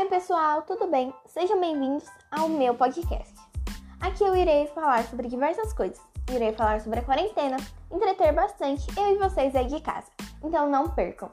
Oi, pessoal, tudo bem? Sejam bem-vindos ao meu podcast. Aqui eu irei falar sobre diversas coisas. Irei falar sobre a quarentena, entreter bastante eu e vocês aí de casa. Então não percam!